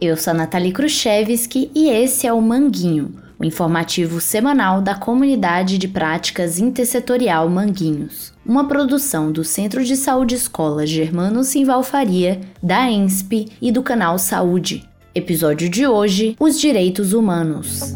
Eu sou a Nathalie Khrushchevski e esse é o Manguinho, o informativo semanal da Comunidade de Práticas Intersetorial Manguinhos, uma produção do Centro de Saúde Escola Germano Simval Faria, da ENSP e do canal Saúde. Episódio de hoje: Os Direitos Humanos.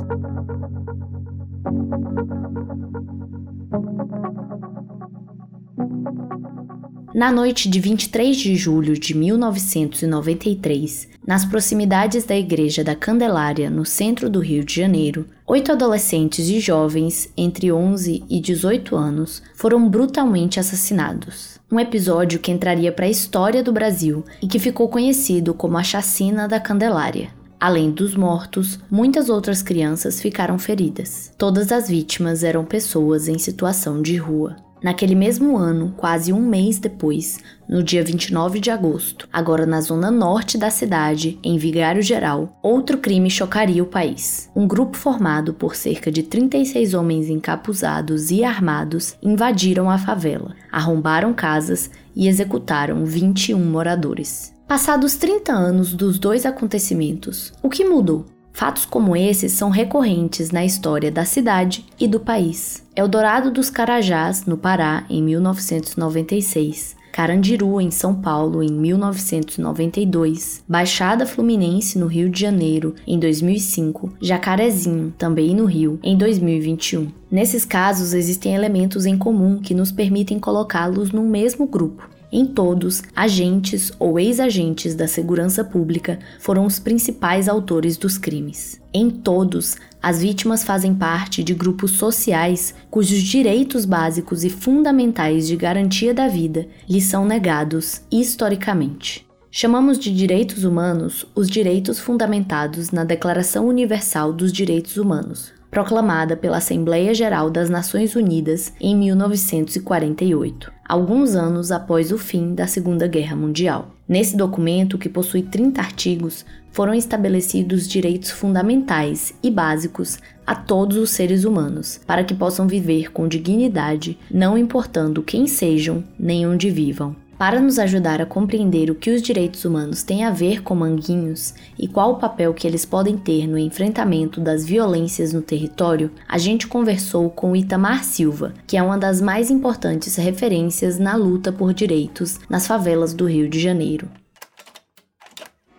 Na noite de 23 de julho de 1993, nas proximidades da Igreja da Candelária, no centro do Rio de Janeiro, oito adolescentes e jovens entre 11 e 18 anos foram brutalmente assassinados. Um episódio que entraria para a história do Brasil e que ficou conhecido como a Chacina da Candelária. Além dos mortos, muitas outras crianças ficaram feridas. Todas as vítimas eram pessoas em situação de rua. Naquele mesmo ano, quase um mês depois, no dia 29 de agosto, agora na zona norte da cidade, em Vigário Geral, outro crime chocaria o país. Um grupo formado por cerca de 36 homens encapuzados e armados invadiram a favela, arrombaram casas e executaram 21 moradores. Passados 30 anos dos dois acontecimentos, o que mudou? Fatos como esses são recorrentes na história da cidade e do país. Eldorado dos Carajás, no Pará, em 1996. Carandiru, em São Paulo, em 1992, Baixada Fluminense, no Rio de Janeiro, em 2005, Jacarezinho, também no Rio, em 2021. Nesses casos, existem elementos em comum que nos permitem colocá-los no mesmo grupo. Em todos, agentes ou ex-agentes da segurança pública foram os principais autores dos crimes. Em todos, as vítimas fazem parte de grupos sociais cujos direitos básicos e fundamentais de garantia da vida lhes são negados historicamente. Chamamos de direitos humanos os direitos fundamentados na Declaração Universal dos Direitos Humanos, proclamada pela Assembleia Geral das Nações Unidas em 1948, alguns anos após o fim da Segunda Guerra Mundial. Nesse documento, que possui 30 artigos, foram estabelecidos direitos fundamentais e básicos a todos os seres humanos, para que possam viver com dignidade, não importando quem sejam nem onde vivam. Para nos ajudar a compreender o que os direitos humanos têm a ver com manguinhos e qual o papel que eles podem ter no enfrentamento das violências no território, a gente conversou com Itamar Silva, que é uma das mais importantes referências na luta por direitos nas favelas do Rio de Janeiro.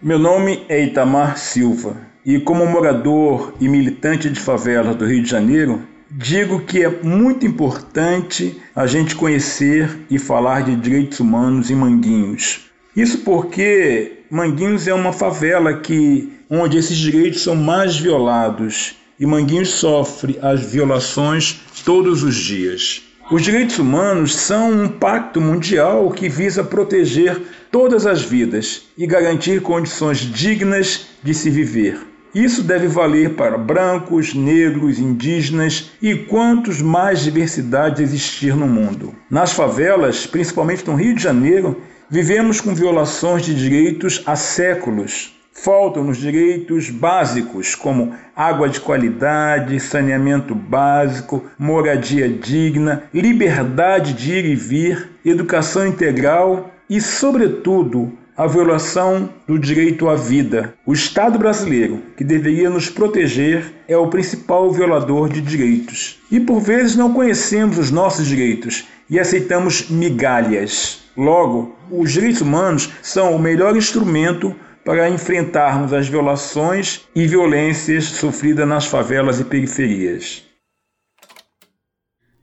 Meu nome é Itamar Silva e, como morador e militante de favelas do Rio de Janeiro, digo que é muito importante a gente conhecer e falar de direitos humanos em Manguinhos. Isso porque Manguinhos é uma favela que onde esses direitos são mais violados e Manguinhos sofre as violações todos os dias. Os direitos humanos são um pacto mundial que visa proteger todas as vidas e garantir condições dignas de se viver. Isso deve valer para brancos, negros, indígenas e quantos mais diversidades existir no mundo. Nas favelas, principalmente no Rio de Janeiro, vivemos com violações de direitos há séculos. Faltam-nos direitos básicos como água de qualidade, saneamento básico, moradia digna, liberdade de ir e vir, educação integral e, sobretudo, a violação do direito à vida. O Estado brasileiro, que deveria nos proteger, é o principal violador de direitos. E por vezes não conhecemos os nossos direitos e aceitamos migalhas. Logo, os direitos humanos são o melhor instrumento para enfrentarmos as violações e violências sofridas nas favelas e periferias.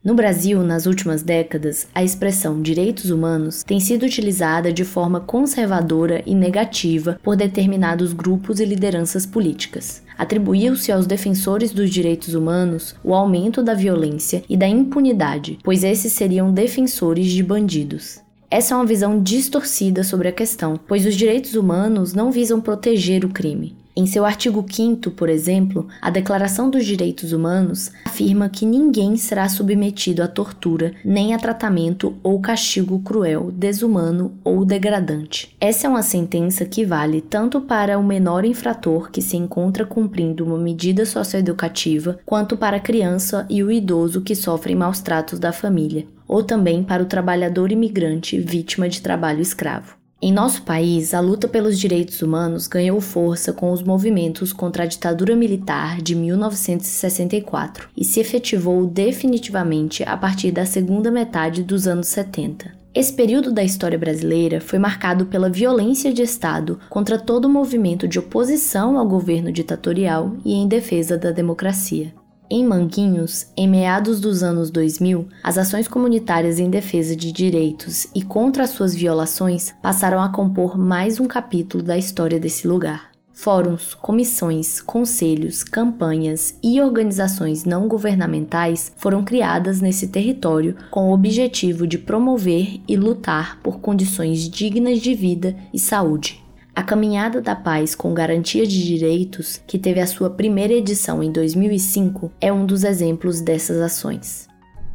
No Brasil, nas últimas décadas, a expressão direitos humanos tem sido utilizada de forma conservadora e negativa por determinados grupos e lideranças políticas. Atribuiu-se aos defensores dos direitos humanos o aumento da violência e da impunidade, pois esses seriam defensores de bandidos. Essa é uma visão distorcida sobre a questão, pois os direitos humanos não visam proteger o crime, em seu artigo 5, por exemplo, a Declaração dos Direitos Humanos afirma que ninguém será submetido à tortura, nem a tratamento ou castigo cruel, desumano ou degradante. Essa é uma sentença que vale tanto para o menor infrator que se encontra cumprindo uma medida socioeducativa, quanto para a criança e o idoso que sofrem maus tratos da família, ou também para o trabalhador imigrante vítima de trabalho escravo. Em nosso país, a luta pelos direitos humanos ganhou força com os movimentos contra a ditadura militar de 1964 e se efetivou definitivamente a partir da segunda metade dos anos 70. Esse período da história brasileira foi marcado pela violência de Estado contra todo movimento de oposição ao governo ditatorial e em defesa da democracia. Em Manguinhos, em meados dos anos 2000, as ações comunitárias em defesa de direitos e contra as suas violações passaram a compor mais um capítulo da história desse lugar. Fóruns, comissões, conselhos, campanhas e organizações não governamentais foram criadas nesse território com o objetivo de promover e lutar por condições dignas de vida e saúde. A Caminhada da Paz com Garantia de Direitos, que teve a sua primeira edição em 2005, é um dos exemplos dessas ações.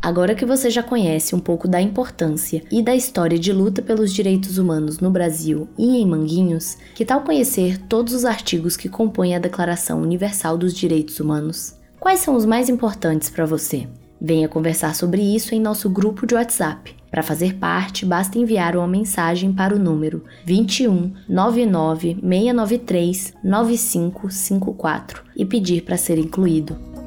Agora que você já conhece um pouco da importância e da história de luta pelos direitos humanos no Brasil e em Manguinhos, que tal conhecer todos os artigos que compõem a Declaração Universal dos Direitos Humanos? Quais são os mais importantes para você? Venha conversar sobre isso em nosso grupo de WhatsApp. Para fazer parte, basta enviar uma mensagem para o número 21 99 693 9554 e pedir para ser incluído.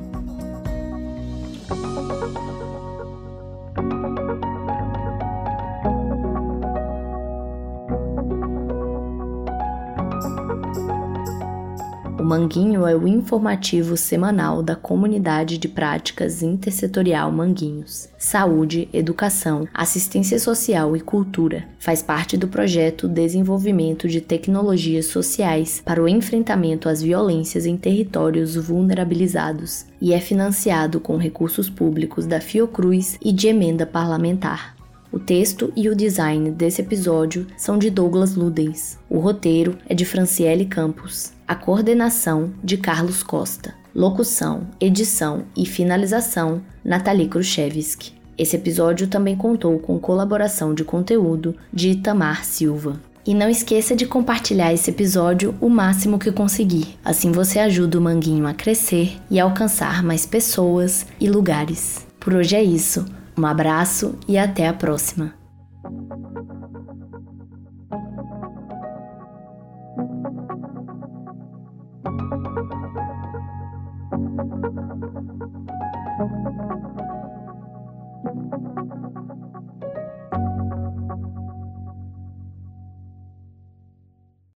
Manguinho é o informativo semanal da Comunidade de Práticas Intersetorial Manguinhos. Saúde, educação, assistência social e cultura. Faz parte do projeto Desenvolvimento de Tecnologias Sociais para o Enfrentamento às Violências em Territórios Vulnerabilizados e é financiado com recursos públicos da Fiocruz e de emenda parlamentar. O texto e o design desse episódio são de Douglas Ludens. O roteiro é de Franciele Campos. A coordenação de Carlos Costa. Locução, edição e finalização Nathalie Khrushchevsky. Esse episódio também contou com colaboração de conteúdo de Itamar Silva. E não esqueça de compartilhar esse episódio o máximo que conseguir. Assim você ajuda o Manguinho a crescer e alcançar mais pessoas e lugares. Por hoje é isso. Um abraço e até a próxima. Thank you.